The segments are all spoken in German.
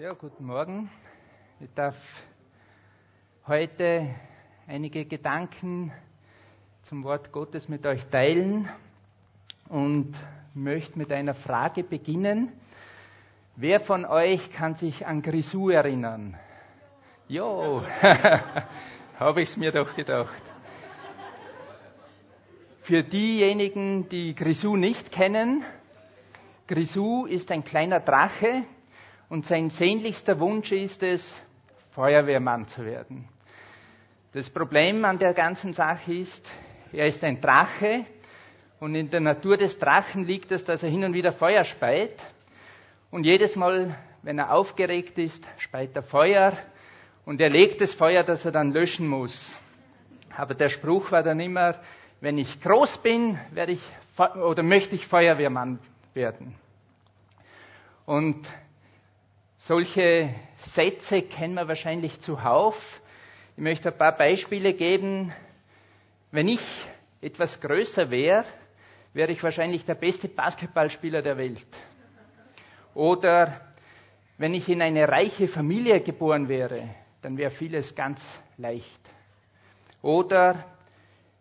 Ja, guten Morgen. Ich darf heute einige Gedanken zum Wort Gottes mit euch teilen und möchte mit einer Frage beginnen. Wer von euch kann sich an Grisou erinnern? Jo, habe ich es mir doch gedacht. Für diejenigen, die Grisou nicht kennen, Grisou ist ein kleiner Drache und sein sehnlichster Wunsch ist es, Feuerwehrmann zu werden. Das Problem an der ganzen Sache ist, er ist ein Drache und in der Natur des Drachen liegt es, dass er hin und wieder Feuer speit. Und jedes Mal, wenn er aufgeregt ist, speit er Feuer und er legt das Feuer, das er dann löschen muss. Aber der Spruch war dann immer, wenn ich groß bin, werde ich oder möchte ich Feuerwehrmann werden. Und solche Sätze kennen wir wahrscheinlich zuhauf. Ich möchte ein paar Beispiele geben. Wenn ich etwas größer wäre, wäre ich wahrscheinlich der beste Basketballspieler der Welt. Oder wenn ich in eine reiche Familie geboren wäre, dann wäre vieles ganz leicht. Oder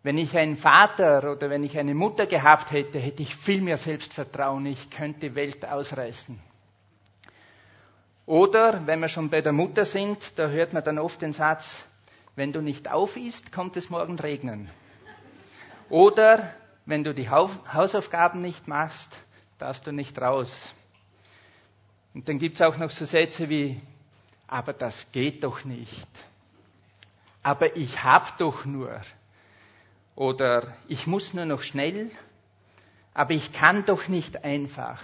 wenn ich einen Vater oder wenn ich eine Mutter gehabt hätte, hätte ich viel mehr Selbstvertrauen. Ich könnte die Welt ausreißen. Oder, wenn wir schon bei der Mutter sind, da hört man dann oft den Satz, wenn du nicht auf isst, kommt es morgen regnen. Oder, wenn du die Hausaufgaben nicht machst, darfst du nicht raus. Und dann gibt es auch noch so Sätze wie, aber das geht doch nicht. Aber ich hab doch nur. Oder ich muss nur noch schnell, aber ich kann doch nicht einfach.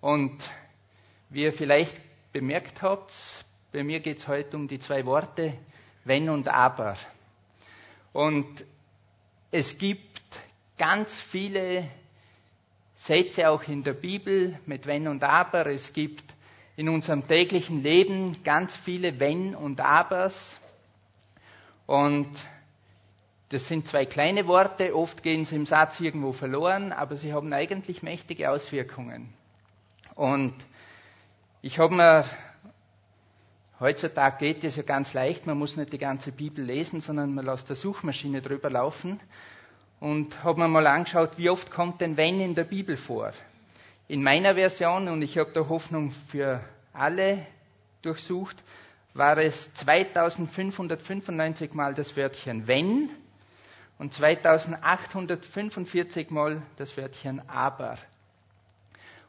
Und wie ihr vielleicht bemerkt habt, bei mir geht es heute um die zwei Worte wenn und aber. Und es gibt ganz viele Sätze auch in der Bibel mit wenn und aber. Es gibt in unserem täglichen Leben ganz viele wenn und abers. Und das sind zwei kleine Worte, oft gehen sie im Satz irgendwo verloren, aber sie haben eigentlich mächtige Auswirkungen. Und ich habe mir, heutzutage geht es ja ganz leicht, man muss nicht die ganze Bibel lesen, sondern man lässt der Suchmaschine drüber laufen und habe mir mal angeschaut, wie oft kommt denn wenn in der Bibel vor. In meiner Version, und ich habe da Hoffnung für alle durchsucht, war es 2595 Mal das Wörtchen wenn und 2845 Mal das Wörtchen aber.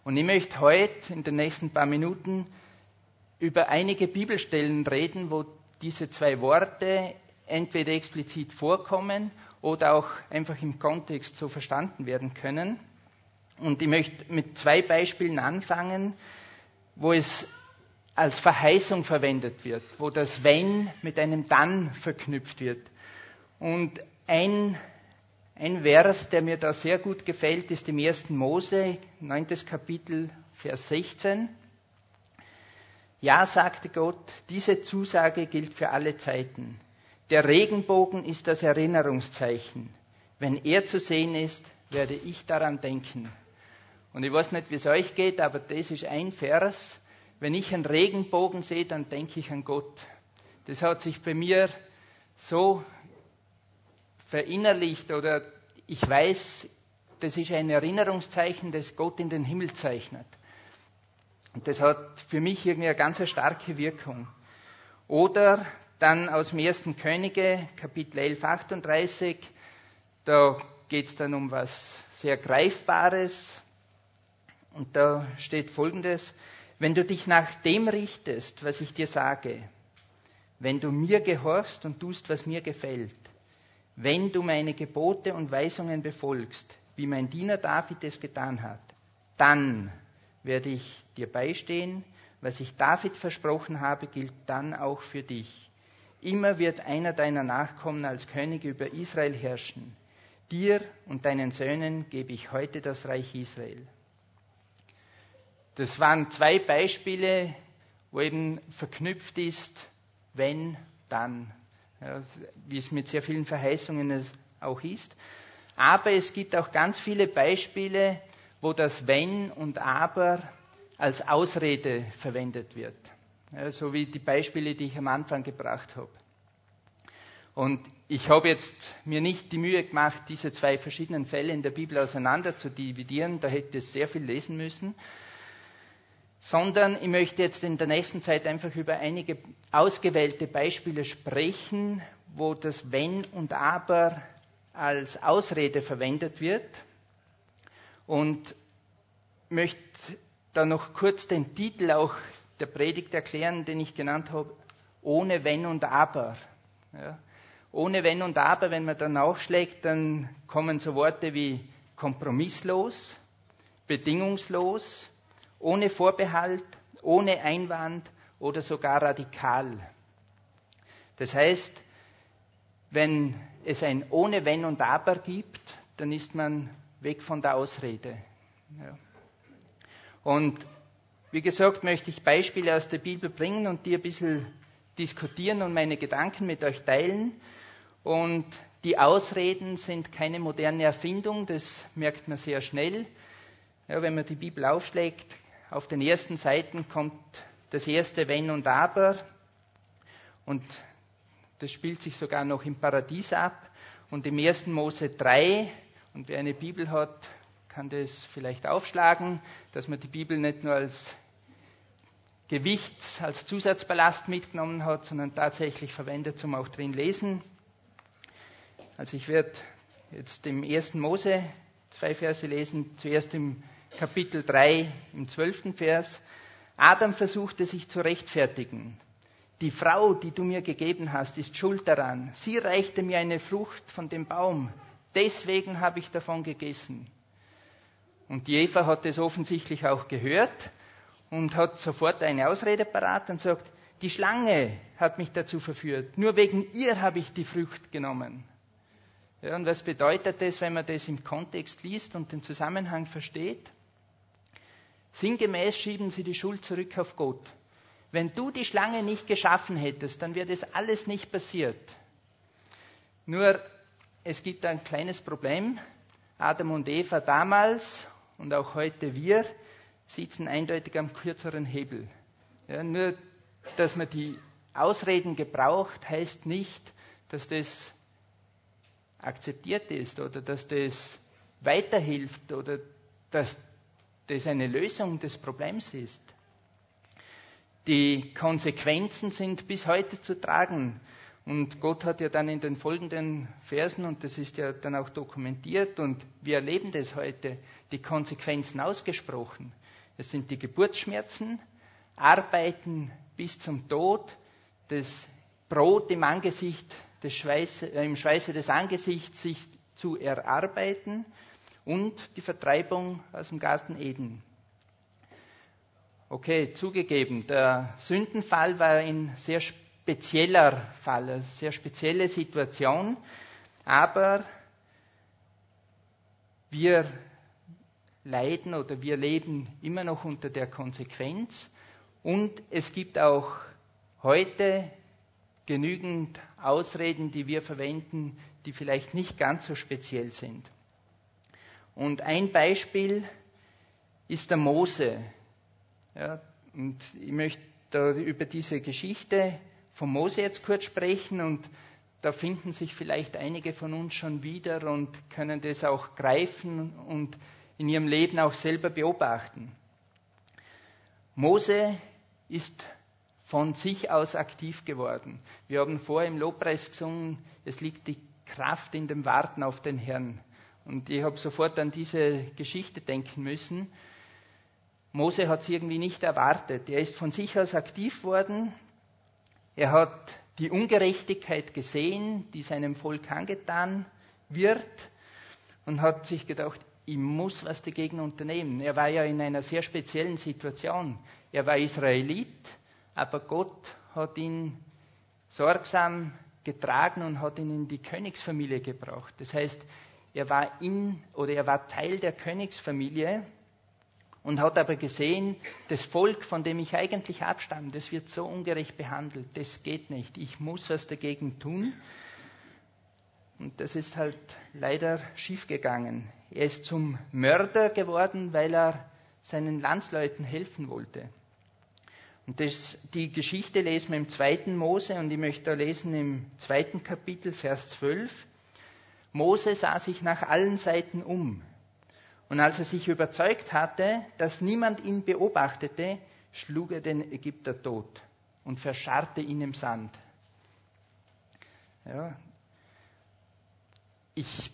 Und ich möchte heute in den nächsten paar Minuten über einige Bibelstellen reden, wo diese zwei Worte entweder explizit vorkommen oder auch einfach im Kontext so verstanden werden können. Und ich möchte mit zwei Beispielen anfangen, wo es als Verheißung verwendet wird, wo das Wenn mit einem Dann verknüpft wird. Und ein ein Vers, der mir da sehr gut gefällt, ist im 1. Mose, 9. Kapitel, Vers 16. Ja, sagte Gott, diese Zusage gilt für alle Zeiten. Der Regenbogen ist das Erinnerungszeichen. Wenn er zu sehen ist, werde ich daran denken. Und ich weiß nicht, wie es euch geht, aber das ist ein Vers. Wenn ich einen Regenbogen sehe, dann denke ich an Gott. Das hat sich bei mir so verinnerlicht oder ich weiß, das ist ein Erinnerungszeichen, das Gott in den Himmel zeichnet. Und das hat für mich irgendwie eine ganz starke Wirkung. Oder dann aus dem ersten Könige, Kapitel 11, 38, da geht es dann um was sehr Greifbares. Und da steht folgendes, wenn du dich nach dem richtest, was ich dir sage, wenn du mir gehorchst und tust, was mir gefällt, wenn du meine Gebote und Weisungen befolgst, wie mein Diener David es getan hat, dann werde ich dir beistehen. Was ich David versprochen habe, gilt dann auch für dich. Immer wird einer deiner Nachkommen als König über Israel herrschen. Dir und deinen Söhnen gebe ich heute das Reich Israel. Das waren zwei Beispiele, wo eben verknüpft ist, wenn, dann wie es mit sehr vielen Verheißungen auch ist. Aber es gibt auch ganz viele Beispiele, wo das Wenn und Aber als Ausrede verwendet wird. Ja, so wie die Beispiele, die ich am Anfang gebracht habe. Und ich habe jetzt mir nicht die Mühe gemacht, diese zwei verschiedenen Fälle in der Bibel auseinander zu dividieren, da hätte ich sehr viel lesen müssen, sondern ich möchte jetzt in der nächsten Zeit einfach über einige ausgewählte Beispiele sprechen, wo das Wenn und Aber als Ausrede verwendet wird und möchte da noch kurz den Titel auch der Predigt erklären, den ich genannt habe, ohne Wenn und Aber. Ja. Ohne Wenn und Aber, wenn man dann nachschlägt, dann kommen so Worte wie kompromisslos, bedingungslos, ohne Vorbehalt, ohne Einwand oder sogar radikal. Das heißt, wenn es ein ohne Wenn und Aber gibt, dann ist man weg von der Ausrede. Ja. Und wie gesagt, möchte ich Beispiele aus der Bibel bringen und die ein bisschen diskutieren und meine Gedanken mit euch teilen. Und die Ausreden sind keine moderne Erfindung, das merkt man sehr schnell. Ja, wenn man die Bibel aufschlägt, auf den ersten Seiten kommt das erste Wenn und Aber. Und das spielt sich sogar noch im Paradies ab. Und im 1. Mose 3, und wer eine Bibel hat, kann das vielleicht aufschlagen, dass man die Bibel nicht nur als Gewichts, als Zusatzballast mitgenommen hat, sondern tatsächlich verwendet zum auch drin lesen. Also ich werde jetzt im 1. Mose zwei Verse lesen, zuerst im Kapitel 3, im 12. Vers. Adam versuchte sich zu rechtfertigen. Die Frau, die du mir gegeben hast, ist schuld daran. Sie reichte mir eine Frucht von dem Baum. Deswegen habe ich davon gegessen. Und die Eva hat es offensichtlich auch gehört und hat sofort eine Ausrede parat und sagt, die Schlange hat mich dazu verführt. Nur wegen ihr habe ich die Frucht genommen. Ja, und was bedeutet das, wenn man das im Kontext liest und den Zusammenhang versteht? Sinngemäß schieben sie die Schuld zurück auf Gott. Wenn du die Schlange nicht geschaffen hättest, dann wäre das alles nicht passiert. Nur, es gibt ein kleines Problem. Adam und Eva damals und auch heute wir sitzen eindeutig am kürzeren Hebel. Ja, nur, dass man die Ausreden gebraucht, heißt nicht, dass das akzeptiert ist oder dass das weiterhilft oder dass das eine Lösung des Problems ist. Die Konsequenzen sind bis heute zu tragen. Und Gott hat ja dann in den folgenden Versen, und das ist ja dann auch dokumentiert, und wir erleben das heute, die Konsequenzen ausgesprochen. Es sind die Geburtsschmerzen, Arbeiten bis zum Tod, das Brot im Angesicht des Schweiße, äh, im Schweiße des Angesichts sich zu erarbeiten und die Vertreibung aus dem Garten Eden. Okay, zugegeben, der Sündenfall war ein sehr spezieller Fall, eine sehr spezielle Situation, aber wir leiden oder wir leben immer noch unter der Konsequenz und es gibt auch heute genügend Ausreden, die wir verwenden, die vielleicht nicht ganz so speziell sind. Und ein Beispiel ist der Mose. Ja, und ich möchte da über diese Geschichte von Mose jetzt kurz sprechen und da finden sich vielleicht einige von uns schon wieder und können das auch greifen und in ihrem Leben auch selber beobachten. Mose ist von sich aus aktiv geworden. Wir haben vorher im Lobpreis gesungen, es liegt die Kraft in dem Warten auf den Herrn. Und ich habe sofort an diese Geschichte denken müssen. Mose hat es irgendwie nicht erwartet. Er ist von sich aus aktiv worden. Er hat die Ungerechtigkeit gesehen, die seinem Volk angetan wird und hat sich gedacht, ich muss was dagegen unternehmen. Er war ja in einer sehr speziellen Situation. Er war Israelit, aber Gott hat ihn sorgsam getragen und hat ihn in die Königsfamilie gebracht. Das heißt, er war in oder er war Teil der Königsfamilie und hat aber gesehen, das Volk, von dem ich eigentlich abstamme, das wird so ungerecht behandelt, das geht nicht. Ich muss was dagegen tun. Und das ist halt leider schiefgegangen. Er ist zum Mörder geworden, weil er seinen Landsleuten helfen wollte. Und das, die Geschichte lesen wir im zweiten Mose und ich möchte da lesen im zweiten Kapitel, Vers 12. Mose sah sich nach allen Seiten um. Und als er sich überzeugt hatte, dass niemand ihn beobachtete, schlug er den Ägypter tot und verscharrte ihn im Sand. Ja. Ich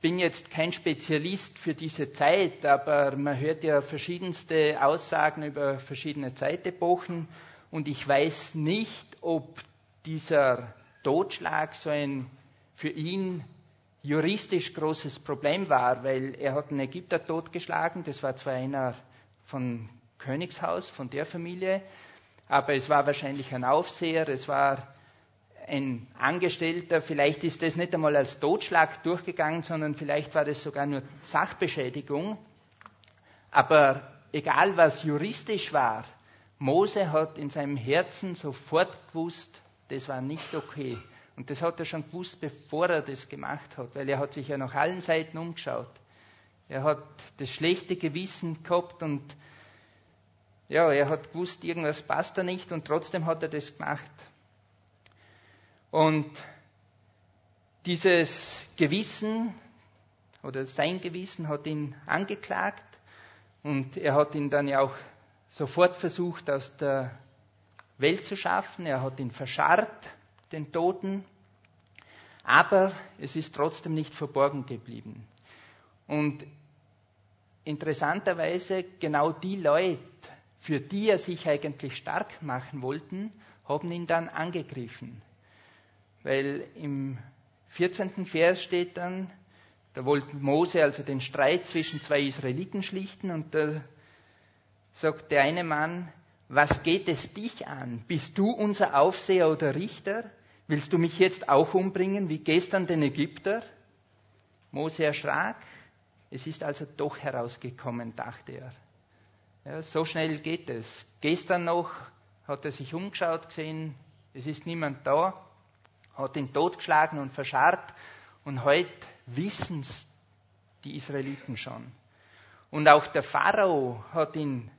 bin jetzt kein Spezialist für diese Zeit, aber man hört ja verschiedenste Aussagen über verschiedene Zeitepochen und ich weiß nicht, ob dieser Totschlag so ein für ihn juristisch großes Problem war, weil er hat einen Ägypter totgeschlagen, das war zwar einer von Königshaus, von der Familie, aber es war wahrscheinlich ein Aufseher, es war ein Angestellter, vielleicht ist das nicht einmal als Totschlag durchgegangen, sondern vielleicht war das sogar nur Sachbeschädigung. Aber egal was juristisch war, Mose hat in seinem Herzen sofort gewusst, das war nicht okay. Und das hat er schon gewusst, bevor er das gemacht hat, weil er hat sich ja nach allen Seiten umgeschaut. Er hat das schlechte Gewissen gehabt und ja, er hat gewusst, irgendwas passt da nicht und trotzdem hat er das gemacht. Und dieses Gewissen oder sein Gewissen hat ihn angeklagt und er hat ihn dann ja auch sofort versucht aus der Welt zu schaffen. Er hat ihn verscharrt, den Toten, aber es ist trotzdem nicht verborgen geblieben. Und interessanterweise genau die Leute, für die er sich eigentlich stark machen wollten, haben ihn dann angegriffen. Weil im 14. Vers steht dann, da wollte Mose also den Streit zwischen zwei Israeliten schlichten und da sagt der eine Mann, was geht es dich an? Bist du unser Aufseher oder Richter? Willst du mich jetzt auch umbringen wie gestern den Ägypter? Mose erschrak. Es ist also doch herausgekommen, dachte er. Ja, so schnell geht es. Gestern noch hat er sich umgeschaut gesehen, es ist niemand da hat ihn totgeschlagen und verscharrt. Und heute wissen es die Israeliten schon. Und auch der Pharao hat, ihn,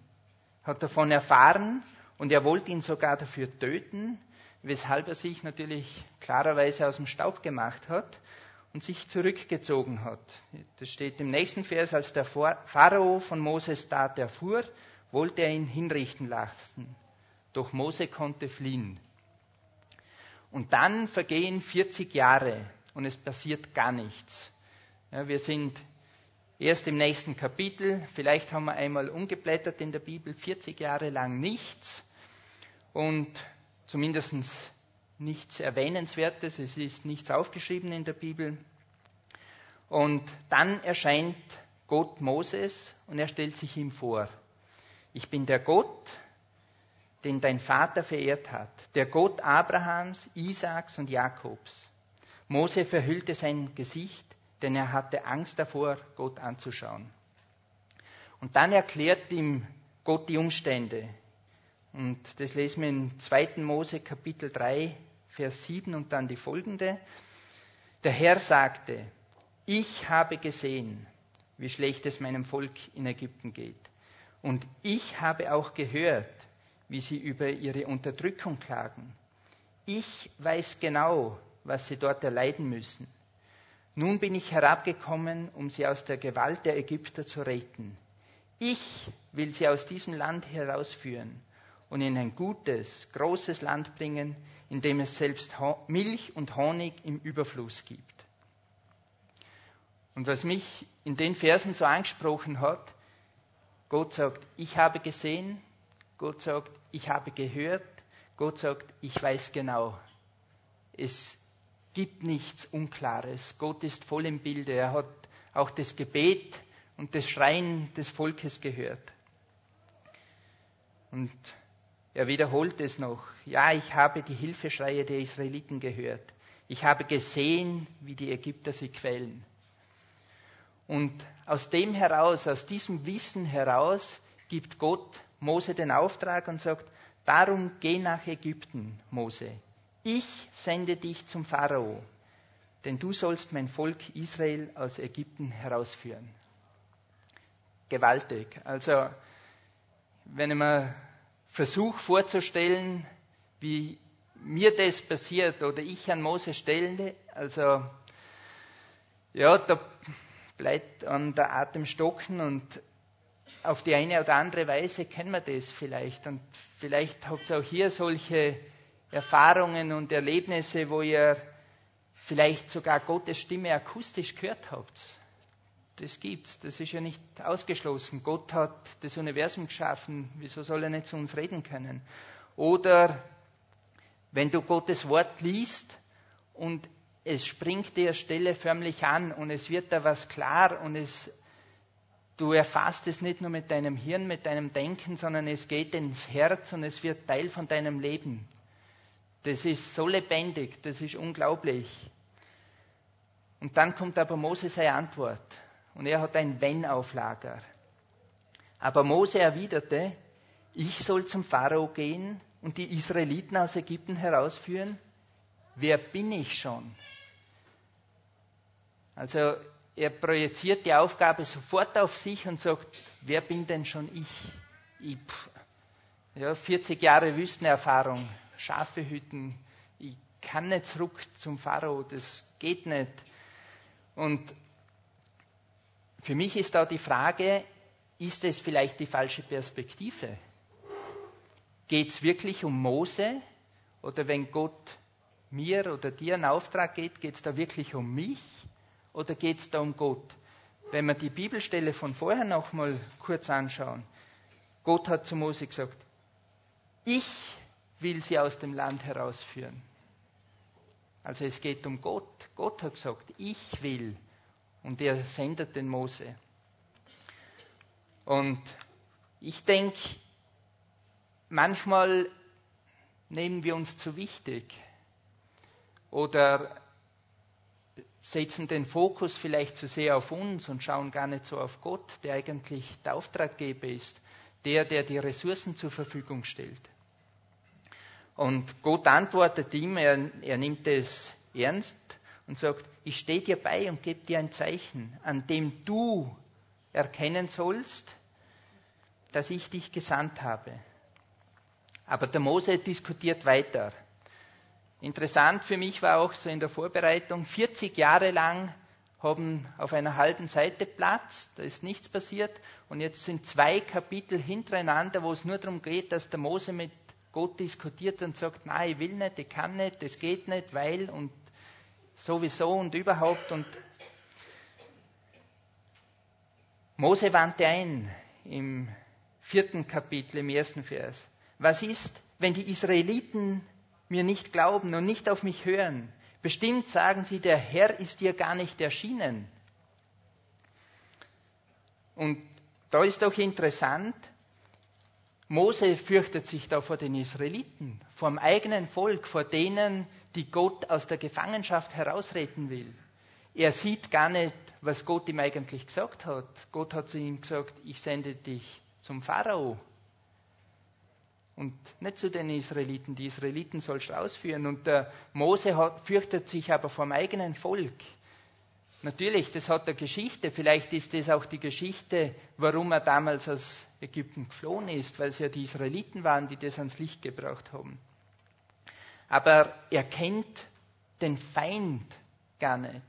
hat davon erfahren und er wollte ihn sogar dafür töten, weshalb er sich natürlich klarerweise aus dem Staub gemacht hat und sich zurückgezogen hat. Das steht im nächsten Vers, als der Pharao von Moses Tat erfuhr, wollte er ihn hinrichten lassen. Doch Mose konnte fliehen. Und dann vergehen 40 Jahre und es passiert gar nichts. Ja, wir sind erst im nächsten Kapitel, vielleicht haben wir einmal umgeblättert in der Bibel, 40 Jahre lang nichts und zumindest nichts Erwähnenswertes, es ist nichts aufgeschrieben in der Bibel. Und dann erscheint Gott Moses und er stellt sich ihm vor. Ich bin der Gott, den dein Vater verehrt hat, der Gott Abrahams, Isaaks und Jakobs. Mose verhüllte sein Gesicht, denn er hatte Angst davor, Gott anzuschauen. Und dann erklärt ihm Gott die Umstände. Und das lesen wir in 2. Mose Kapitel 3, Vers 7 und dann die folgende. Der Herr sagte, ich habe gesehen, wie schlecht es meinem Volk in Ägypten geht. Und ich habe auch gehört, wie sie über ihre Unterdrückung klagen. Ich weiß genau, was sie dort erleiden müssen. Nun bin ich herabgekommen, um sie aus der Gewalt der Ägypter zu retten. Ich will sie aus diesem Land herausführen und in ein gutes, großes Land bringen, in dem es selbst Milch und Honig im Überfluss gibt. Und was mich in den Versen so angesprochen hat, Gott sagt, ich habe gesehen, Gott sagt, ich habe gehört. Gott sagt, ich weiß genau. Es gibt nichts Unklares. Gott ist voll im Bilde. Er hat auch das Gebet und das Schreien des Volkes gehört. Und er wiederholt es noch. Ja, ich habe die Hilfeschreie der Israeliten gehört. Ich habe gesehen, wie die Ägypter sie quälen. Und aus dem heraus, aus diesem Wissen heraus, gibt Gott Mose den Auftrag und sagt, darum geh nach Ägypten, Mose. Ich sende dich zum Pharao, denn du sollst mein Volk Israel aus Ägypten herausführen. gewaltig. Also, wenn ich mir versuche vorzustellen, wie mir das passiert oder ich an Mose stelle, also, ja, da bleibt an der Atem stocken und auf die eine oder andere Weise kennen wir das vielleicht. Und vielleicht habt ihr auch hier solche Erfahrungen und Erlebnisse, wo ihr vielleicht sogar Gottes Stimme akustisch gehört habt. Das gibt's, das ist ja nicht ausgeschlossen. Gott hat das Universum geschaffen, wieso soll er nicht zu uns reden können? Oder wenn du Gottes Wort liest und es springt dir Stelle förmlich an und es wird da was klar und es, du erfasst es nicht nur mit deinem Hirn, mit deinem Denken, sondern es geht ins Herz und es wird Teil von deinem Leben. Das ist so lebendig, das ist unglaublich. Und dann kommt aber Mose seine Antwort. Und er hat ein Wenn auf Lager. Aber Mose erwiderte, ich soll zum Pharao gehen und die Israeliten aus Ägypten herausführen? Wer bin ich schon? Also er projiziert die Aufgabe sofort auf sich und sagt, wer bin denn schon ich? ich ja, 40 Jahre Wüstenerfahrung, Schafe hüten, ich kann nicht zurück zum Pharao, das geht nicht. Und für mich ist da die Frage, ist es vielleicht die falsche Perspektive? Geht es wirklich um Mose? Oder wenn Gott mir oder dir einen Auftrag geht, geht es da wirklich um mich? Oder geht es da um Gott? Wenn wir die Bibelstelle von vorher noch mal kurz anschauen. Gott hat zu Mose gesagt, ich will sie aus dem Land herausführen. Also es geht um Gott. Gott hat gesagt, ich will. Und er sendet den Mose. Und ich denke, manchmal nehmen wir uns zu wichtig oder setzen den Fokus vielleicht zu sehr auf uns und schauen gar nicht so auf Gott, der eigentlich der Auftraggeber ist, der, der die Ressourcen zur Verfügung stellt. Und Gott antwortet ihm, er, er nimmt es ernst und sagt, ich stehe dir bei und gebe dir ein Zeichen, an dem du erkennen sollst, dass ich dich gesandt habe. Aber der Mose diskutiert weiter. Interessant für mich war auch so in der Vorbereitung, 40 Jahre lang haben auf einer halben Seite Platz, da ist nichts passiert und jetzt sind zwei Kapitel hintereinander, wo es nur darum geht, dass der Mose mit Gott diskutiert und sagt, nein, ich will nicht, ich kann nicht, das geht nicht, weil und sowieso und überhaupt. Und Mose wandte ein im vierten Kapitel, im ersten Vers. Was ist, wenn die Israeliten mir nicht glauben und nicht auf mich hören? Bestimmt sagen sie, der Herr ist dir gar nicht erschienen. Und da ist doch interessant, Mose fürchtet sich da vor den Israeliten, vor dem eigenen Volk, vor denen, die Gott aus der Gefangenschaft herausretten will. Er sieht gar nicht, was Gott ihm eigentlich gesagt hat. Gott hat zu ihm gesagt, ich sende dich zum Pharao. Und nicht zu den Israeliten. Die Israeliten sollst du ausführen. Und der Mose hat, fürchtet sich aber vom eigenen Volk. Natürlich, das hat eine Geschichte. Vielleicht ist das auch die Geschichte, warum er damals aus Ägypten geflohen ist, weil es ja die Israeliten waren, die das ans Licht gebracht haben. Aber er kennt den Feind gar nicht.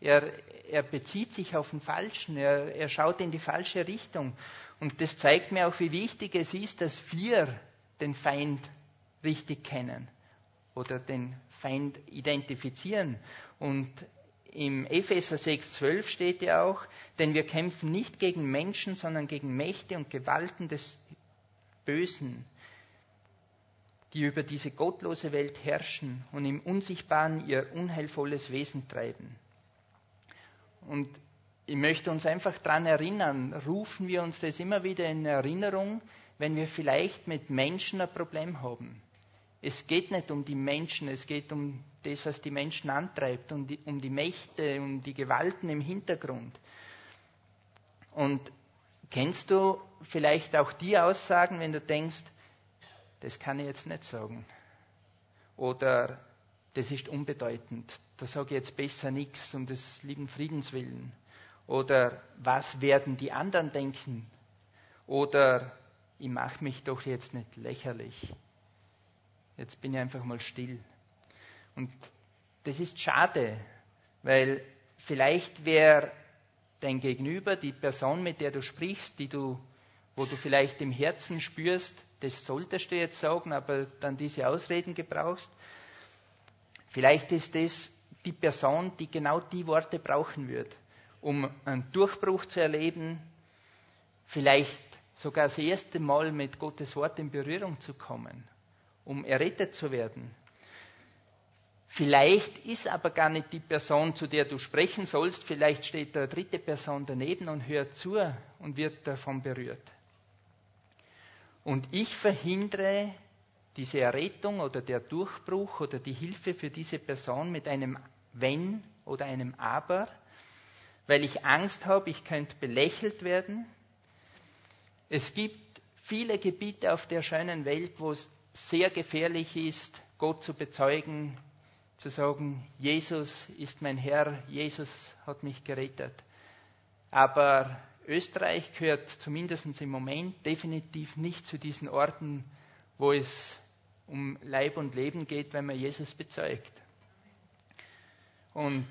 Er, er bezieht sich auf den Falschen, er, er schaut in die falsche Richtung. Und das zeigt mir auch, wie wichtig es ist, dass wir den Feind richtig kennen oder den Feind identifizieren. Und im Epheser 6,12 steht ja auch, denn wir kämpfen nicht gegen Menschen, sondern gegen Mächte und Gewalten des Bösen, die über diese gottlose Welt herrschen und im Unsichtbaren ihr unheilvolles Wesen treiben. Und ich möchte uns einfach daran erinnern, rufen wir uns das immer wieder in Erinnerung, wenn wir vielleicht mit Menschen ein Problem haben. Es geht nicht um die Menschen, es geht um das, was die Menschen antreibt, um die, um die Mächte, um die Gewalten im Hintergrund. Und kennst du vielleicht auch die Aussagen, wenn du denkst, das kann ich jetzt nicht sagen. Oder das ist unbedeutend, da sage ich jetzt besser nichts um des lieben Friedens willen. Oder was werden die anderen denken? Oder ich mache mich doch jetzt nicht lächerlich. Jetzt bin ich einfach mal still. Und das ist schade, weil vielleicht wäre dein Gegenüber, die Person, mit der du sprichst, die du, wo du vielleicht im Herzen spürst, das solltest du jetzt sagen, aber dann diese Ausreden gebrauchst. Vielleicht ist das die Person, die genau die Worte brauchen wird, um einen Durchbruch zu erleben, vielleicht sogar das erste Mal mit Gottes Wort in Berührung zu kommen, um errettet zu werden. Vielleicht ist aber gar nicht die Person, zu der du sprechen sollst, vielleicht steht eine dritte Person daneben und hört zu und wird davon berührt. Und ich verhindere diese Errettung oder der Durchbruch oder die Hilfe für diese Person mit einem Wenn oder einem Aber, weil ich Angst habe, ich könnte belächelt werden. Es gibt viele Gebiete auf der schönen Welt, wo es sehr gefährlich ist, Gott zu bezeugen, zu sagen, Jesus ist mein Herr, Jesus hat mich gerettet. Aber Österreich gehört zumindest im Moment definitiv nicht zu diesen Orten, wo es um Leib und Leben geht, wenn man Jesus bezeugt. Und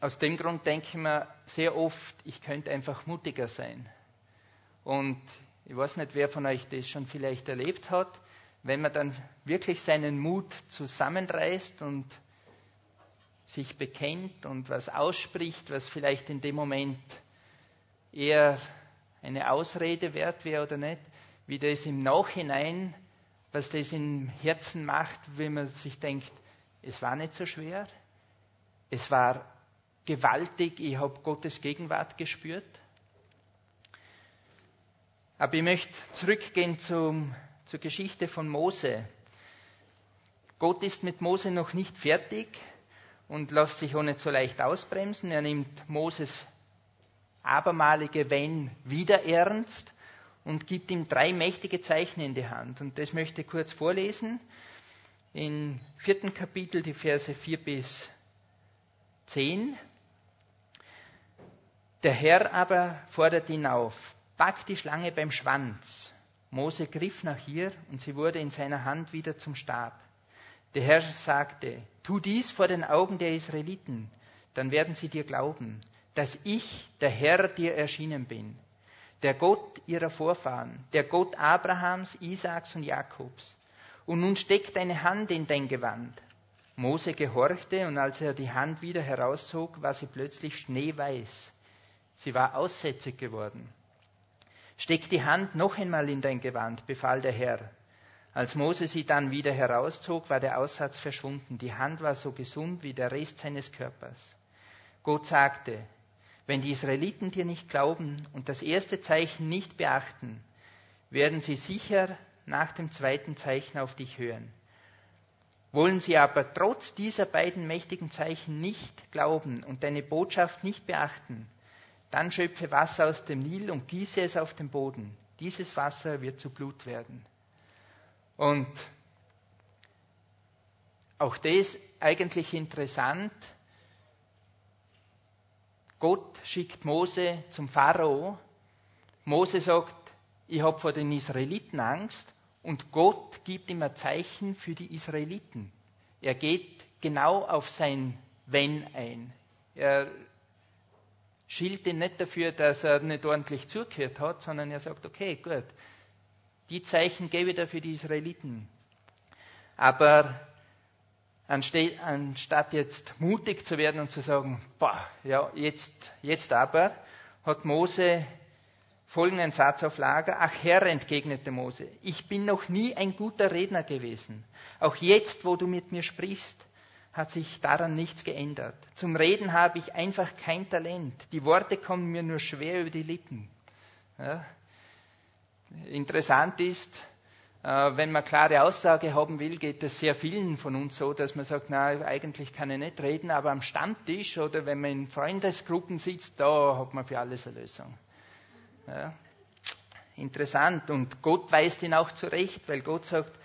aus dem Grund denke ich mir sehr oft, ich könnte einfach mutiger sein. Und ich weiß nicht, wer von euch das schon vielleicht erlebt hat wenn man dann wirklich seinen Mut zusammenreißt und sich bekennt und was ausspricht, was vielleicht in dem Moment eher eine Ausrede wert wäre oder nicht, wie das im Nachhinein, was das im Herzen macht, wenn man sich denkt, es war nicht so schwer, es war gewaltig, ich habe Gottes Gegenwart gespürt. Aber ich möchte zurückgehen zum zur Geschichte von Mose. Gott ist mit Mose noch nicht fertig und lässt sich auch nicht so leicht ausbremsen. Er nimmt Moses abermalige Wenn wieder ernst und gibt ihm drei mächtige Zeichen in die Hand. Und das möchte ich kurz vorlesen. Im vierten Kapitel die Verse 4 bis 10. Der Herr aber fordert ihn auf, pack die Schlange beim Schwanz Mose griff nach ihr und sie wurde in seiner Hand wieder zum Stab. Der Herr sagte, tu dies vor den Augen der Israeliten, dann werden sie dir glauben, dass ich, der Herr, dir erschienen bin, der Gott ihrer Vorfahren, der Gott Abrahams, Isaaks und Jakobs. Und nun steck deine Hand in dein Gewand. Mose gehorchte, und als er die Hand wieder herauszog, war sie plötzlich schneeweiß. Sie war aussätzig geworden. Steck die Hand noch einmal in dein Gewand, befahl der Herr. Als Mose sie dann wieder herauszog, war der Aussatz verschwunden. Die Hand war so gesund wie der Rest seines Körpers. Gott sagte, wenn die Israeliten dir nicht glauben und das erste Zeichen nicht beachten, werden sie sicher nach dem zweiten Zeichen auf dich hören. Wollen sie aber trotz dieser beiden mächtigen Zeichen nicht glauben und deine Botschaft nicht beachten, dann schöpfe Wasser aus dem Nil und gieße es auf den Boden. Dieses Wasser wird zu Blut werden. Und auch das eigentlich interessant. Gott schickt Mose zum Pharao. Mose sagt, ich habe vor den Israeliten Angst und Gott gibt ihm ein Zeichen für die Israeliten. Er geht genau auf sein Wenn ein. Er schilt ihn nicht dafür, dass er nicht ordentlich zugehört hat, sondern er sagt, okay, gut, die Zeichen gebe ich da für die Israeliten. Aber anstatt jetzt mutig zu werden und zu sagen, boah, ja, jetzt, jetzt aber, hat Mose folgenden Satz auf Lager. Ach Herr, entgegnete Mose, ich bin noch nie ein guter Redner gewesen. Auch jetzt, wo du mit mir sprichst, hat sich daran nichts geändert. Zum Reden habe ich einfach kein Talent. Die Worte kommen mir nur schwer über die Lippen. Ja. Interessant ist, äh, wenn man klare Aussage haben will, geht es sehr vielen von uns so, dass man sagt, na, eigentlich kann ich nicht reden, aber am Stammtisch oder wenn man in Freundesgruppen sitzt, da hat man für alles eine Lösung. Ja. Interessant. Und Gott weist ihn auch zurecht, weil Gott sagt,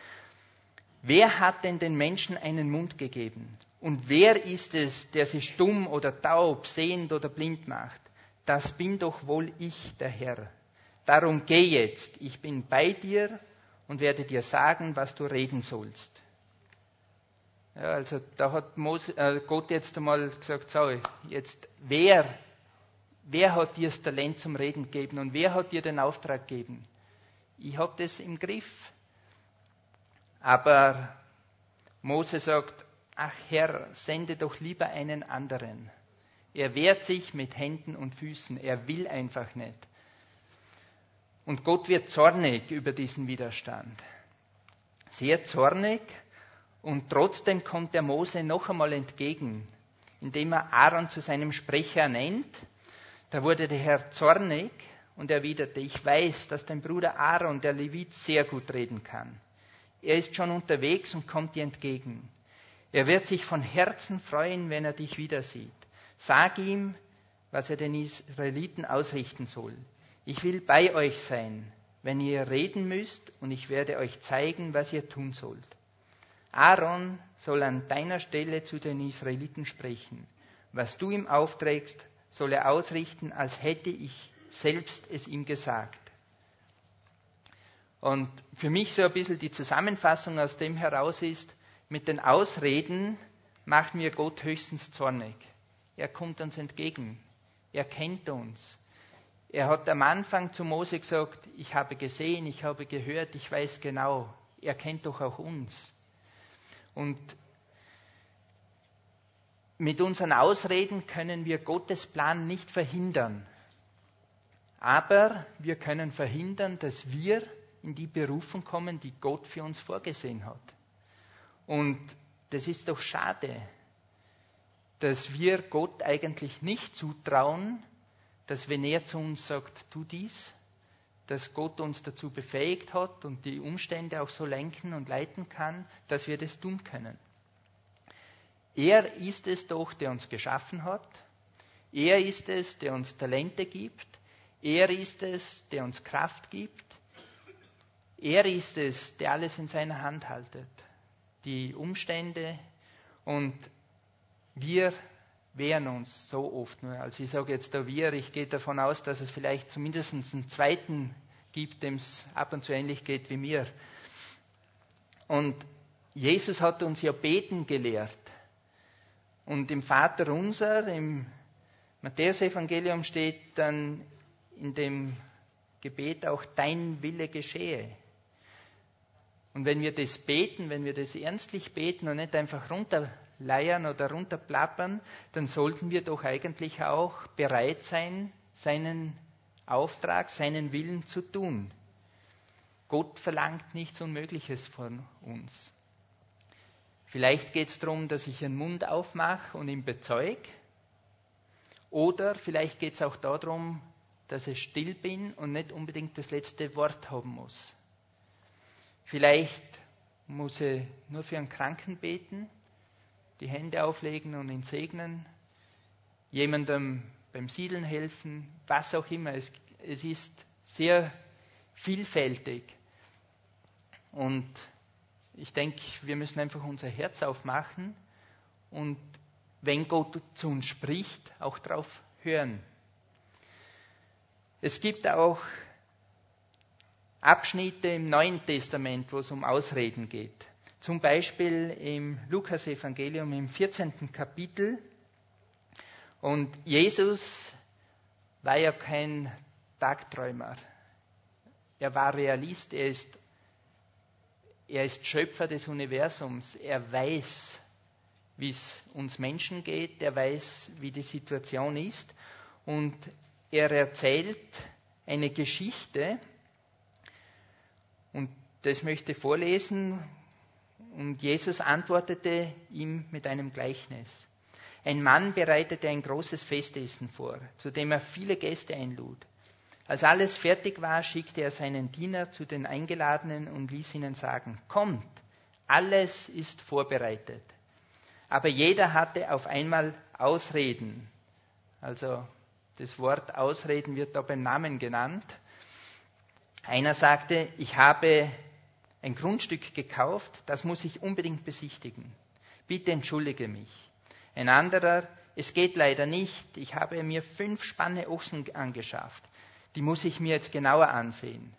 Wer hat denn den Menschen einen Mund gegeben? Und wer ist es, der sie stumm oder taub, sehend oder blind macht? das bin doch wohl ich, der Herr. Darum geh jetzt, ich bin bei dir und werde dir sagen, was du reden sollst. Ja, also da hat Mose, äh, Gott jetzt einmal gesagt, so, jetzt wer, wer hat dir das Talent zum Reden gegeben und wer hat dir den Auftrag gegeben? Ich habe das im Griff. Aber Mose sagt, ach Herr, sende doch lieber einen anderen. Er wehrt sich mit Händen und Füßen, er will einfach nicht. Und Gott wird zornig über diesen Widerstand. Sehr zornig und trotzdem kommt der Mose noch einmal entgegen, indem er Aaron zu seinem Sprecher nennt. Da wurde der Herr zornig und erwiderte, ich weiß, dass dein Bruder Aaron, der Levit, sehr gut reden kann. Er ist schon unterwegs und kommt dir entgegen. Er wird sich von Herzen freuen, wenn er dich wieder sieht. Sag ihm, was er den Israeliten ausrichten soll. Ich will bei euch sein, wenn ihr reden müsst, und ich werde euch zeigen, was ihr tun sollt. Aaron soll an deiner Stelle zu den Israeliten sprechen. Was du ihm aufträgst, soll er ausrichten, als hätte ich selbst es ihm gesagt. Und für mich so ein bisschen die Zusammenfassung aus dem heraus ist, mit den Ausreden macht mir Gott höchstens zornig. Er kommt uns entgegen. Er kennt uns. Er hat am Anfang zu Mose gesagt, ich habe gesehen, ich habe gehört, ich weiß genau. Er kennt doch auch uns. Und mit unseren Ausreden können wir Gottes Plan nicht verhindern. Aber wir können verhindern, dass wir in die Berufung kommen, die Gott für uns vorgesehen hat. Und das ist doch schade, dass wir Gott eigentlich nicht zutrauen, dass wenn er zu uns sagt, tu dies, dass Gott uns dazu befähigt hat und die Umstände auch so lenken und leiten kann, dass wir das tun können. Er ist es doch, der uns geschaffen hat. Er ist es, der uns Talente gibt. Er ist es, der uns Kraft gibt. Er ist es, der alles in seiner Hand haltet. Die Umstände und wir wehren uns so oft nur. Also ich sage jetzt da wir, ich gehe davon aus, dass es vielleicht zumindest einen zweiten gibt, dem es ab und zu ähnlich geht wie mir. Und Jesus hat uns ja beten gelehrt. Und im Vater unser, im Matthäus-Evangelium steht dann in dem Gebet auch dein Wille geschehe. Und wenn wir das beten, wenn wir das ernstlich beten und nicht einfach runterleiern oder runterplappern, dann sollten wir doch eigentlich auch bereit sein, seinen Auftrag, seinen Willen zu tun. Gott verlangt nichts Unmögliches von uns. Vielleicht geht es darum, dass ich einen Mund aufmache und ihn bezeug. Oder vielleicht geht es auch darum, dass ich still bin und nicht unbedingt das letzte Wort haben muss. Vielleicht muss ich nur für einen Kranken beten, die Hände auflegen und ihn segnen, jemandem beim Siedeln helfen, was auch immer. Es, es ist sehr vielfältig. Und ich denke, wir müssen einfach unser Herz aufmachen und wenn Gott zu uns spricht, auch darauf hören. Es gibt auch Abschnitte im Neuen Testament, wo es um Ausreden geht. Zum Beispiel im Lukas-Evangelium im 14. Kapitel. Und Jesus war ja kein Tagträumer. Er war Realist, er ist, er ist Schöpfer des Universums. Er weiß, wie es uns Menschen geht, er weiß, wie die Situation ist. Und er erzählt eine Geschichte, das möchte vorlesen. Und Jesus antwortete ihm mit einem Gleichnis. Ein Mann bereitete ein großes Festessen vor, zu dem er viele Gäste einlud. Als alles fertig war, schickte er seinen Diener zu den Eingeladenen und ließ ihnen sagen, kommt, alles ist vorbereitet. Aber jeder hatte auf einmal Ausreden. Also das Wort Ausreden wird da beim Namen genannt. Einer sagte, ich habe ein Grundstück gekauft, das muss ich unbedingt besichtigen. Bitte entschuldige mich. Ein anderer, es geht leider nicht. Ich habe mir fünf Spanne Ochsen angeschafft. Die muss ich mir jetzt genauer ansehen.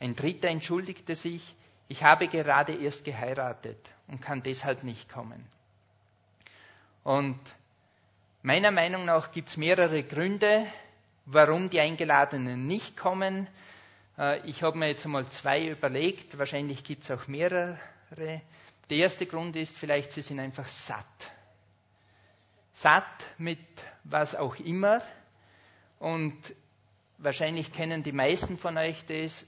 Ein dritter entschuldigte sich, ich habe gerade erst geheiratet und kann deshalb nicht kommen. Und meiner Meinung nach gibt es mehrere Gründe, warum die Eingeladenen nicht kommen. Äh, ich habe mir jetzt einmal zwei überlegt, wahrscheinlich gibt es auch mehrere. Der erste Grund ist vielleicht, sie sind einfach satt. Satt mit was auch immer. Und wahrscheinlich kennen die meisten von euch das.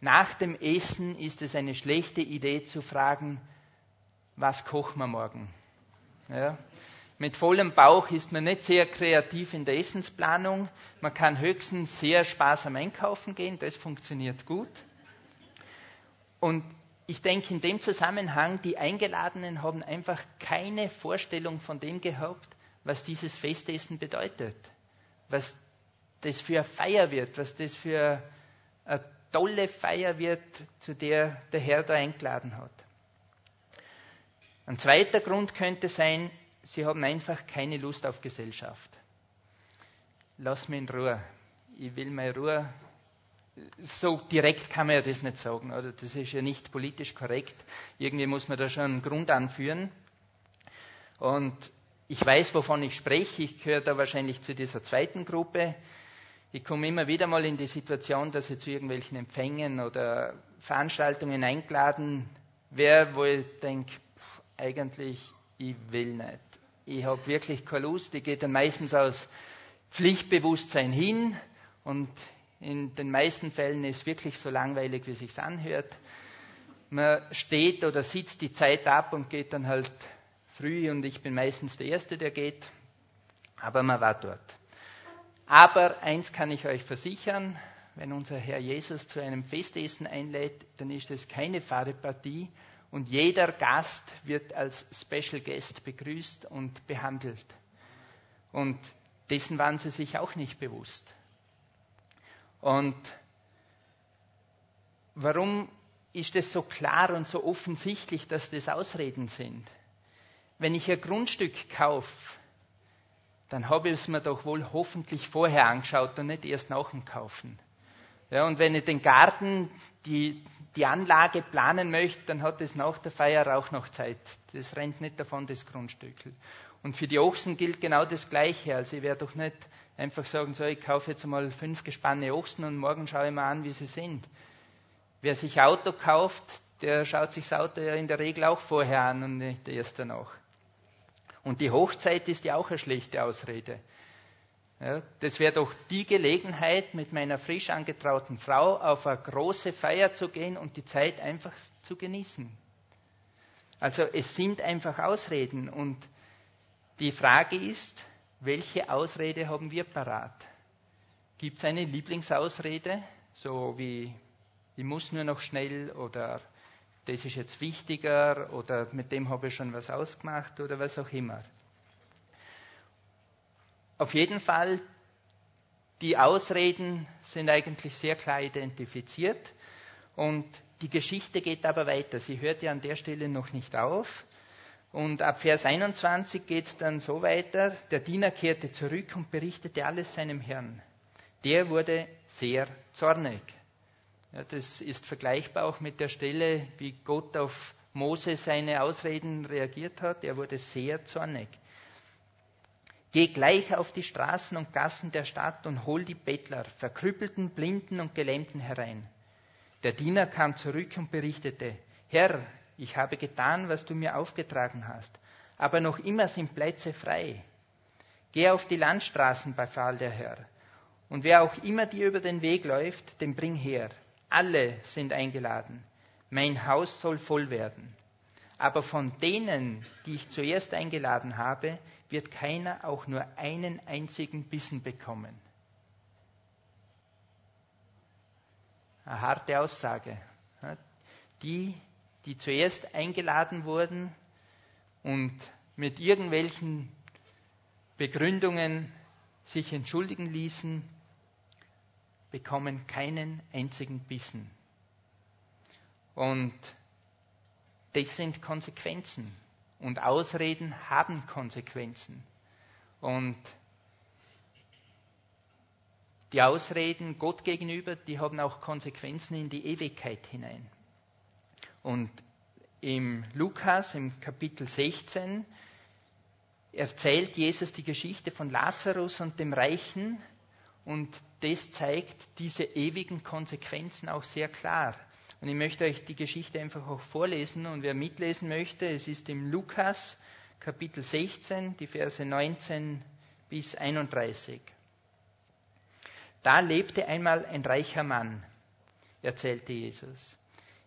Nach dem Essen ist es eine schlechte Idee zu fragen, was kochen wir morgen? Ja. Mit vollem Bauch ist man nicht sehr kreativ in der Essensplanung. Man kann höchstens sehr sparsam einkaufen gehen, das funktioniert gut. Und ich denke in dem Zusammenhang, die Eingeladenen haben einfach keine Vorstellung von dem gehabt, was dieses Festessen bedeutet. Was das für eine Feier wird, was das für eine tolle Feier wird, zu der der Herr da eingeladen hat. Ein zweiter Grund könnte sein, sie haben einfach keine Lust auf Gesellschaft. Lass mich in Ruhe. Ich will meine Ruhe. So direkt kann man ja das nicht sagen. Oder? Das ist ja nicht politisch korrekt. Irgendwie muss man da schon einen Grund anführen. Und ich weiß, wovon ich spreche. Ich gehöre da wahrscheinlich zu dieser zweiten Gruppe. Ich komme immer wieder mal in die Situation, dass ich zu irgendwelchen Empfängen oder Veranstaltungen eingeladen wäre, wo ich denke, eigentlich, ich will nicht ich habe wirklich keine Lust, ich gehe dann meistens aus Pflichtbewusstsein hin und in den meisten Fällen ist es wirklich so langweilig, wie es sich anhört. Man steht oder sitzt die Zeit ab und geht dann halt früh und ich bin meistens der Erste, der geht, aber man war dort. Aber eins kann ich euch versichern, wenn unser Herr Jesus zu einem Festessen einlädt, dann ist es keine Fahrradpartie, und jeder Gast wird als Special Guest begrüßt und behandelt. Und dessen waren sie sich auch nicht bewusst. Und warum ist es so klar und so offensichtlich, dass das Ausreden sind? Wenn ich ein Grundstück kaufe, dann habe ich es mir doch wohl hoffentlich vorher angeschaut und nicht erst nach dem Kaufen. Ja, und wenn ich den Garten, die, die Anlage planen möchte, dann hat es nach der Feier auch noch Zeit. Das rennt nicht davon, das Grundstückel. Und für die Ochsen gilt genau das Gleiche. Also ich werde doch nicht einfach sagen, so, ich kaufe jetzt mal fünf gespanne Ochsen und morgen schaue ich mal an, wie sie sind. Wer sich Auto kauft, der schaut sich das Auto ja in der Regel auch vorher an und nicht erst danach. Und die Hochzeit ist ja auch eine schlechte Ausrede. Ja, das wäre doch die Gelegenheit, mit meiner frisch angetrauten Frau auf eine große Feier zu gehen und die Zeit einfach zu genießen. Also es sind einfach Ausreden und die Frage ist, welche Ausrede haben wir parat? Gibt es eine Lieblingsausrede, so wie ich muss nur noch schnell oder das ist jetzt wichtiger oder mit dem habe ich schon was ausgemacht oder was auch immer? Auf jeden Fall, die Ausreden sind eigentlich sehr klar identifiziert und die Geschichte geht aber weiter. Sie hört ja an der Stelle noch nicht auf. Und ab Vers 21 geht es dann so weiter, der Diener kehrte zurück und berichtete alles seinem Herrn. Der wurde sehr zornig. Ja, das ist vergleichbar auch mit der Stelle, wie Gott auf Mose seine Ausreden reagiert hat. Er wurde sehr zornig. Geh gleich auf die Straßen und Gassen der Stadt und hol die Bettler, Verkrüppelten, Blinden und Gelähmten herein. Der Diener kam zurück und berichtete, Herr, ich habe getan, was du mir aufgetragen hast, aber noch immer sind Plätze frei. Geh auf die Landstraßen, befahl der Herr, und wer auch immer dir über den Weg läuft, den bring her. Alle sind eingeladen. Mein Haus soll voll werden. Aber von denen, die ich zuerst eingeladen habe, wird keiner auch nur einen einzigen Bissen bekommen. Eine harte Aussage. Die, die zuerst eingeladen wurden und mit irgendwelchen Begründungen sich entschuldigen ließen, bekommen keinen einzigen Bissen. Und das sind Konsequenzen. Und Ausreden haben Konsequenzen. Und die Ausreden Gott gegenüber, die haben auch Konsequenzen in die Ewigkeit hinein. Und im Lukas, im Kapitel 16, erzählt Jesus die Geschichte von Lazarus und dem Reichen und das zeigt diese ewigen Konsequenzen auch sehr klar. Und ich möchte euch die Geschichte einfach auch vorlesen und wer mitlesen möchte, es ist im Lukas Kapitel 16, die Verse 19 bis 31. Da lebte einmal ein reicher Mann, erzählte Jesus.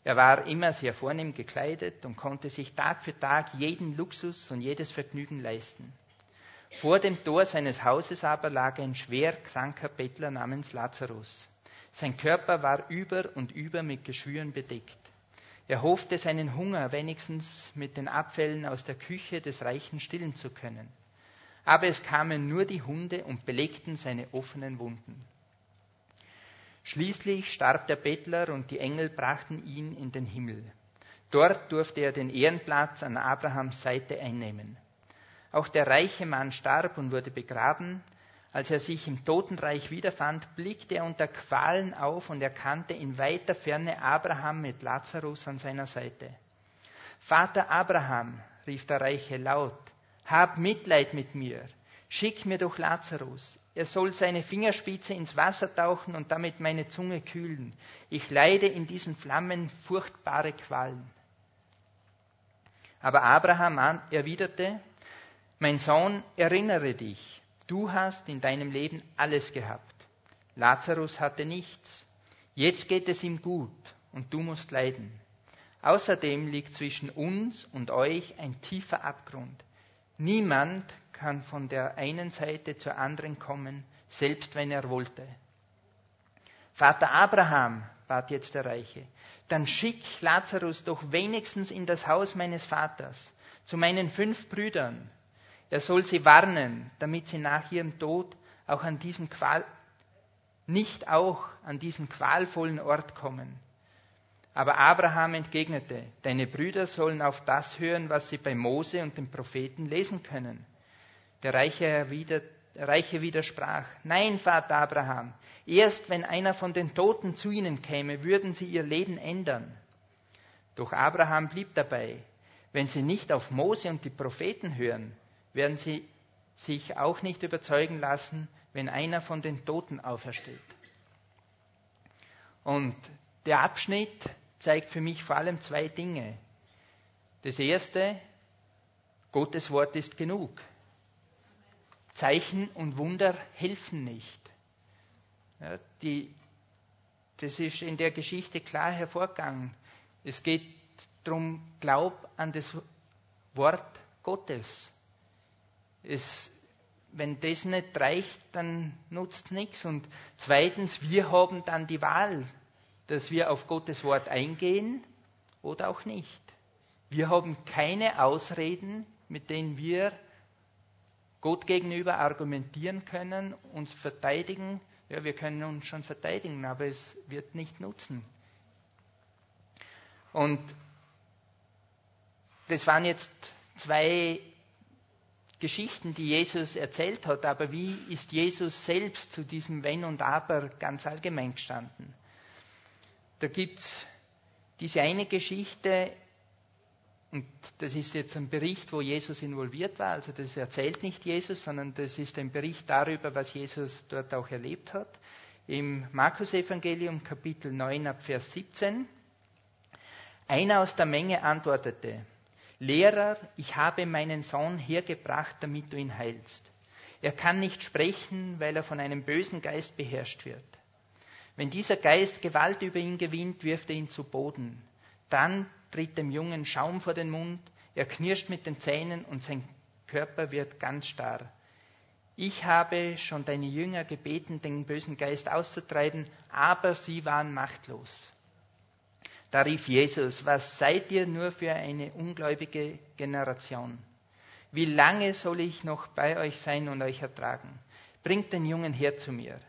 Er war immer sehr vornehm gekleidet und konnte sich Tag für Tag jeden Luxus und jedes Vergnügen leisten. Vor dem Tor seines Hauses aber lag ein schwer kranker Bettler namens Lazarus. Sein Körper war über und über mit Geschwüren bedeckt. Er hoffte seinen Hunger wenigstens mit den Abfällen aus der Küche des Reichen stillen zu können. Aber es kamen nur die Hunde und belegten seine offenen Wunden. Schließlich starb der Bettler und die Engel brachten ihn in den Himmel. Dort durfte er den Ehrenplatz an Abrahams Seite einnehmen. Auch der reiche Mann starb und wurde begraben. Als er sich im Totenreich wiederfand, blickte er unter Qualen auf und erkannte in weiter Ferne Abraham mit Lazarus an seiner Seite. Vater Abraham, rief der Reiche laut, hab Mitleid mit mir, schick mir doch Lazarus, er soll seine Fingerspitze ins Wasser tauchen und damit meine Zunge kühlen. Ich leide in diesen Flammen furchtbare Qualen. Aber Abraham erwiderte, mein Sohn, erinnere dich, du hast in deinem Leben alles gehabt. Lazarus hatte nichts. Jetzt geht es ihm gut und du musst leiden. Außerdem liegt zwischen uns und euch ein tiefer Abgrund. Niemand kann von der einen Seite zur anderen kommen, selbst wenn er wollte. Vater Abraham, bat jetzt der Reiche, dann schick Lazarus doch wenigstens in das Haus meines Vaters, zu meinen fünf Brüdern. Er soll sie warnen, damit sie nach ihrem Tod auch an diesem Qual, nicht auch an diesen qualvollen Ort kommen. Aber Abraham entgegnete, deine Brüder sollen auf das hören, was sie bei Mose und den Propheten lesen können. Der Reiche, der Reiche widersprach, nein, Vater Abraham, erst wenn einer von den Toten zu ihnen käme, würden sie ihr Leben ändern. Doch Abraham blieb dabei, wenn sie nicht auf Mose und die Propheten hören, werden sie sich auch nicht überzeugen lassen, wenn einer von den Toten aufersteht. Und der Abschnitt zeigt für mich vor allem zwei Dinge. Das erste, Gottes Wort ist genug. Zeichen und Wunder helfen nicht. Ja, die, das ist in der Geschichte klar hervorgegangen. Es geht darum, glaub an das Wort Gottes. Es, wenn das nicht reicht, dann nutzt es nichts. Und zweitens, wir haben dann die Wahl, dass wir auf Gottes Wort eingehen oder auch nicht. Wir haben keine Ausreden, mit denen wir Gott gegenüber argumentieren können, uns verteidigen. Ja, wir können uns schon verteidigen, aber es wird nicht nutzen. Und das waren jetzt zwei Geschichten, die Jesus erzählt hat, aber wie ist Jesus selbst zu diesem Wenn und Aber ganz allgemein gestanden? Da gibt es diese eine Geschichte und das ist jetzt ein Bericht, wo Jesus involviert war. Also das erzählt nicht Jesus, sondern das ist ein Bericht darüber, was Jesus dort auch erlebt hat. Im Markus-Evangelium Kapitel 9 ab Vers 17. Einer aus der Menge antwortete, Lehrer, ich habe meinen Sohn hergebracht, damit du ihn heilst. Er kann nicht sprechen, weil er von einem bösen Geist beherrscht wird. Wenn dieser Geist Gewalt über ihn gewinnt, wirft er ihn zu Boden. Dann tritt dem Jungen Schaum vor den Mund, er knirscht mit den Zähnen und sein Körper wird ganz starr. Ich habe schon deine Jünger gebeten, den bösen Geist auszutreiben, aber sie waren machtlos. Da rief Jesus, was seid ihr nur für eine ungläubige Generation? Wie lange soll ich noch bei euch sein und euch ertragen? Bringt den Jungen her zu mir.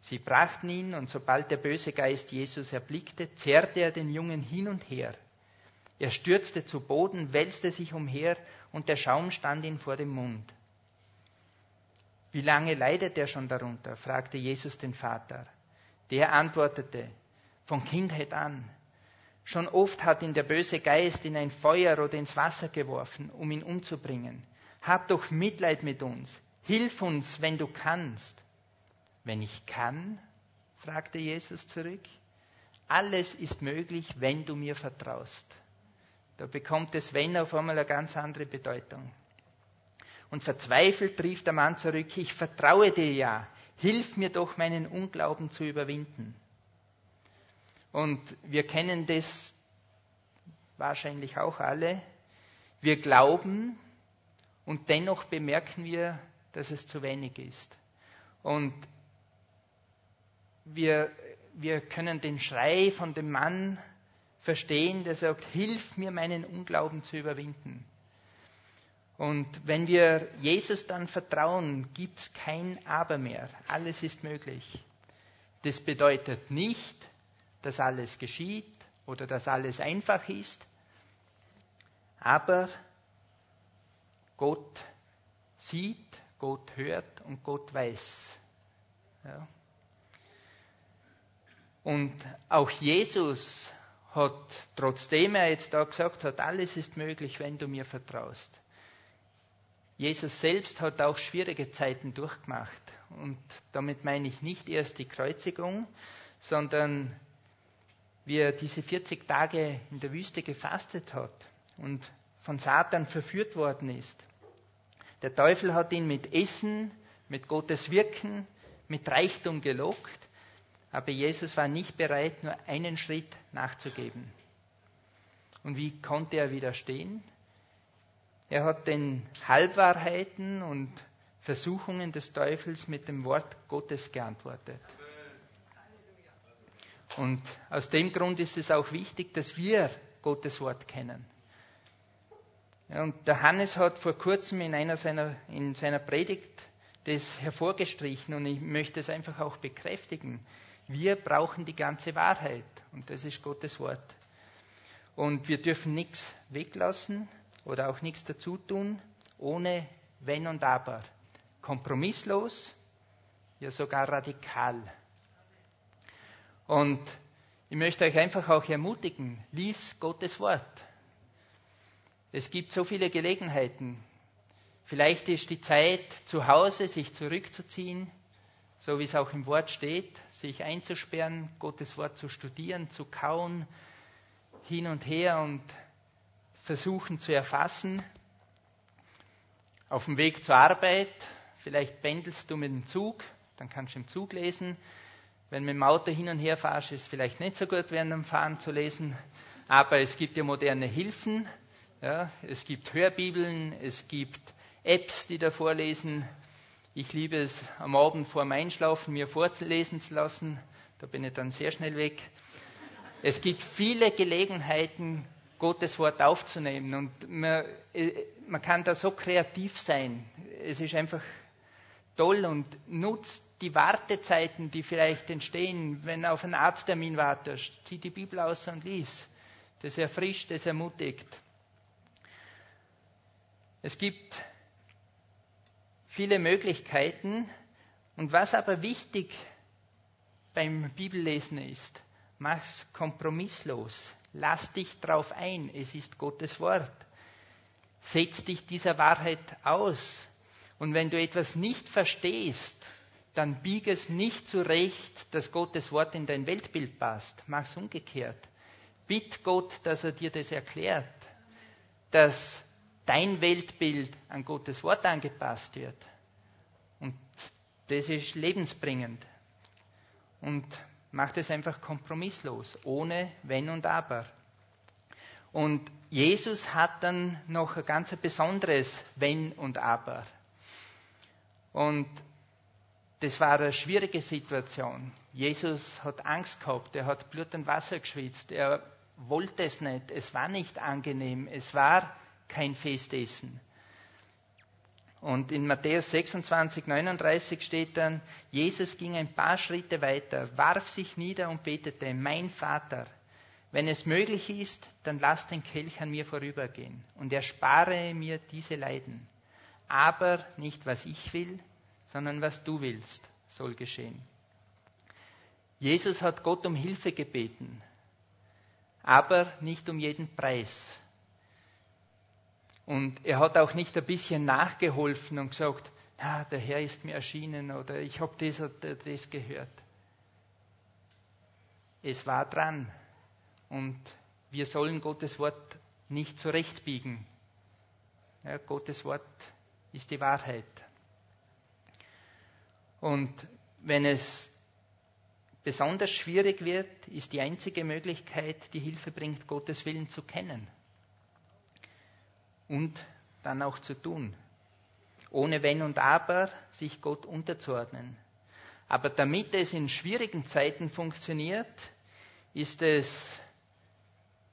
Sie brachten ihn, und sobald der böse Geist Jesus erblickte, zerrte er den Jungen hin und her. Er stürzte zu Boden, wälzte sich umher und der Schaum stand ihm vor dem Mund. Wie lange leidet er schon darunter? fragte Jesus den Vater. Der antwortete, von Kindheit an. Schon oft hat ihn der böse Geist in ein Feuer oder ins Wasser geworfen, um ihn umzubringen. Hab doch Mitleid mit uns. Hilf uns, wenn du kannst. Wenn ich kann? fragte Jesus zurück. Alles ist möglich, wenn du mir vertraust. Da bekommt das Wenn auf einmal eine ganz andere Bedeutung. Und verzweifelt rief der Mann zurück, ich vertraue dir ja, hilf mir doch meinen Unglauben zu überwinden. Und wir kennen das wahrscheinlich auch alle. Wir glauben und dennoch bemerken wir, dass es zu wenig ist. Und wir, wir können den Schrei von dem Mann verstehen, der sagt, hilf mir meinen Unglauben zu überwinden. Und wenn wir Jesus dann vertrauen, gibt es kein Aber mehr. Alles ist möglich. Das bedeutet nicht, dass alles geschieht oder dass alles einfach ist, aber Gott sieht, Gott hört und Gott weiß. Ja. Und auch Jesus hat, trotzdem er jetzt da gesagt hat, alles ist möglich, wenn du mir vertraust. Jesus selbst hat auch schwierige Zeiten durchgemacht. Und damit meine ich nicht erst die Kreuzigung, sondern wie er diese 40 Tage in der Wüste gefastet hat und von Satan verführt worden ist. Der Teufel hat ihn mit Essen, mit Gottes Wirken, mit Reichtum gelockt aber Jesus war nicht bereit, nur einen Schritt nachzugeben. Und wie konnte er widerstehen? Er hat den Halbwahrheiten und Versuchungen des Teufels mit dem Wort Gottes geantwortet. Und aus dem Grund ist es auch wichtig, dass wir Gottes Wort kennen. Und der Hannes hat vor kurzem in einer seiner, in seiner Predigt das hervorgestrichen und ich möchte es einfach auch bekräftigen. Wir brauchen die ganze Wahrheit und das ist Gottes Wort. Und wir dürfen nichts weglassen oder auch nichts dazu tun, ohne Wenn und Aber. Kompromisslos, ja sogar radikal. Und ich möchte euch einfach auch ermutigen, lies Gottes Wort. Es gibt so viele Gelegenheiten. Vielleicht ist die Zeit zu Hause, sich zurückzuziehen, so wie es auch im Wort steht, sich einzusperren, Gottes Wort zu studieren, zu kauen, hin und her und versuchen zu erfassen. Auf dem Weg zur Arbeit, vielleicht pendelst du mit dem Zug, dann kannst du im Zug lesen. Wenn du mit dem Auto hin und her fahrst, ist es vielleicht nicht so gut, während dem Fahren zu lesen. Aber es gibt ja moderne Hilfen. Ja, es gibt Hörbibeln, es gibt Apps, die da vorlesen. Ich liebe es, am Abend vor dem Einschlafen mir vorzulesen zu lassen. Da bin ich dann sehr schnell weg. Es gibt viele Gelegenheiten, Gottes Wort aufzunehmen. Und man, äh, man kann da so kreativ sein. Es ist einfach toll und nutzt die Wartezeiten, die vielleicht entstehen, wenn du auf einen Arzttermin wartest. Zieh die Bibel aus und lies. Das erfrischt, das ermutigt. Es gibt viele Möglichkeiten. Und was aber wichtig beim Bibellesen ist, mach's kompromisslos. Lass dich drauf ein. Es ist Gottes Wort. Setz dich dieser Wahrheit aus. Und wenn du etwas nicht verstehst, dann bieg es nicht zurecht, dass Gottes Wort in dein Weltbild passt. Mach's umgekehrt. Bitt Gott, dass er dir das erklärt, dass dein Weltbild an Gottes Wort angepasst wird. Und das ist lebensbringend. Und macht es einfach kompromisslos, ohne Wenn und Aber. Und Jesus hat dann noch ein ganz besonderes Wenn und Aber. Und das war eine schwierige Situation. Jesus hat Angst gehabt, er hat Blut und Wasser geschwitzt, er wollte es nicht, es war nicht angenehm, es war kein Festessen. Und in Matthäus 26, 39 steht dann, Jesus ging ein paar Schritte weiter, warf sich nieder und betete, mein Vater, wenn es möglich ist, dann lass den Kelch an mir vorübergehen und erspare mir diese Leiden. Aber nicht was ich will, sondern was du willst, soll geschehen. Jesus hat Gott um Hilfe gebeten, aber nicht um jeden Preis. Und er hat auch nicht ein bisschen nachgeholfen und gesagt, na, der Herr ist mir erschienen oder ich habe das oder das gehört. Es war dran und wir sollen Gottes Wort nicht zurechtbiegen. Ja, Gottes Wort ist die Wahrheit. Und wenn es besonders schwierig wird, ist die einzige Möglichkeit, die Hilfe bringt, Gottes Willen zu kennen und dann auch zu tun. Ohne Wenn und Aber sich Gott unterzuordnen. Aber damit es in schwierigen Zeiten funktioniert, ist es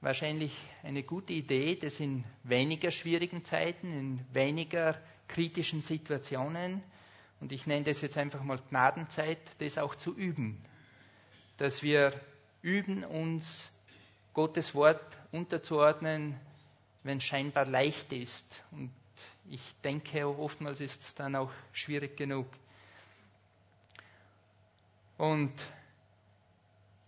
wahrscheinlich eine gute Idee, das in weniger schwierigen Zeiten, in weniger kritischen Situationen, und ich nenne das jetzt einfach mal Gnadenzeit, das auch zu üben. Dass wir üben, uns Gottes Wort unterzuordnen, wenn es scheinbar leicht ist. Und ich denke, oftmals ist es dann auch schwierig genug. Und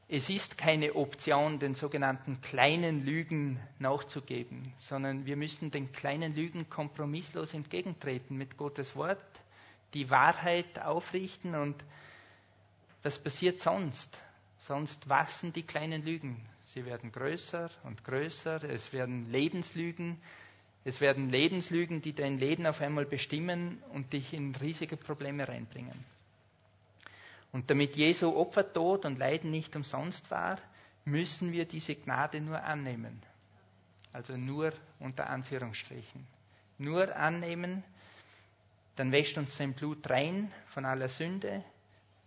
es ist keine Option, den sogenannten kleinen Lügen nachzugeben, sondern wir müssen den kleinen Lügen kompromisslos entgegentreten mit Gottes Wort, die Wahrheit aufrichten und was passiert sonst? Sonst wachsen die kleinen Lügen. Sie werden größer und größer. Es werden Lebenslügen. Es werden Lebenslügen, die dein Leben auf einmal bestimmen und dich in riesige Probleme reinbringen. Und damit Jesu Opfertod und Leiden nicht umsonst war, müssen wir diese Gnade nur annehmen. Also nur unter Anführungsstrichen. Nur annehmen, dann wäscht uns sein Blut rein von aller Sünde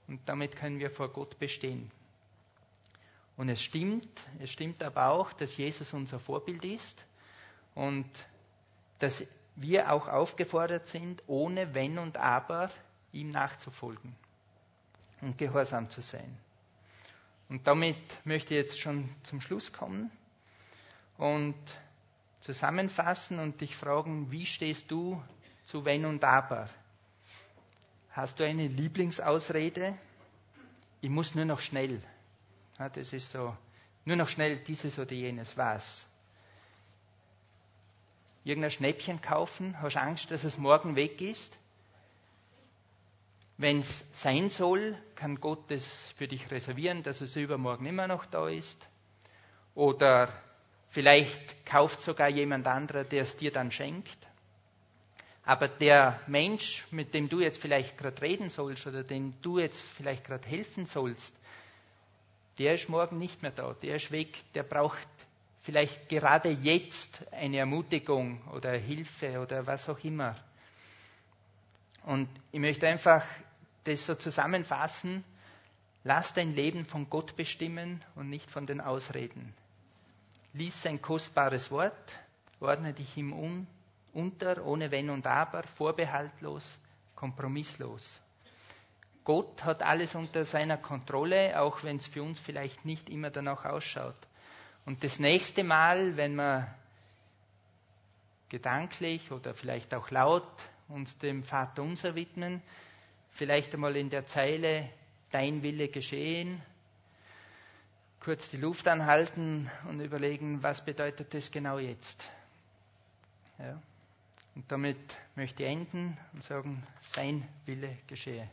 und damit können wir vor Gott bestehen. Und es stimmt, es stimmt aber auch, dass Jesus unser Vorbild ist und dass wir auch aufgefordert sind, ohne Wenn und Aber ihm nachzufolgen und gehorsam zu sein. Und damit möchte ich jetzt schon zum Schluss kommen und zusammenfassen und dich fragen, wie stehst du zu Wenn und Aber? Hast du eine Lieblingsausrede? Ich muss nur noch schnell. Ja, das ist so, nur noch schnell dieses oder jenes, was? Irgendein Schnäppchen kaufen? Hast Angst, dass es morgen weg ist? Wenn es sein soll, kann Gott es für dich reservieren, dass es übermorgen immer noch da ist. Oder vielleicht kauft sogar jemand anderer, der es dir dann schenkt. Aber der Mensch, mit dem du jetzt vielleicht gerade reden sollst oder dem du jetzt vielleicht gerade helfen sollst, der ist morgen nicht mehr da, der ist weg, der braucht vielleicht gerade jetzt eine Ermutigung oder Hilfe oder was auch immer. Und ich möchte einfach das so zusammenfassen. Lass dein Leben von Gott bestimmen und nicht von den Ausreden. Lies sein kostbares Wort, ordne dich ihm um, unter, ohne Wenn und Aber, vorbehaltlos, kompromisslos. Gott hat alles unter seiner Kontrolle, auch wenn es für uns vielleicht nicht immer danach ausschaut. Und das nächste Mal, wenn wir gedanklich oder vielleicht auch laut uns dem Vater unser widmen, vielleicht einmal in der Zeile Dein Wille geschehen, kurz die Luft anhalten und überlegen, was bedeutet das genau jetzt. Ja. Und damit möchte ich enden und sagen, sein Wille geschehe.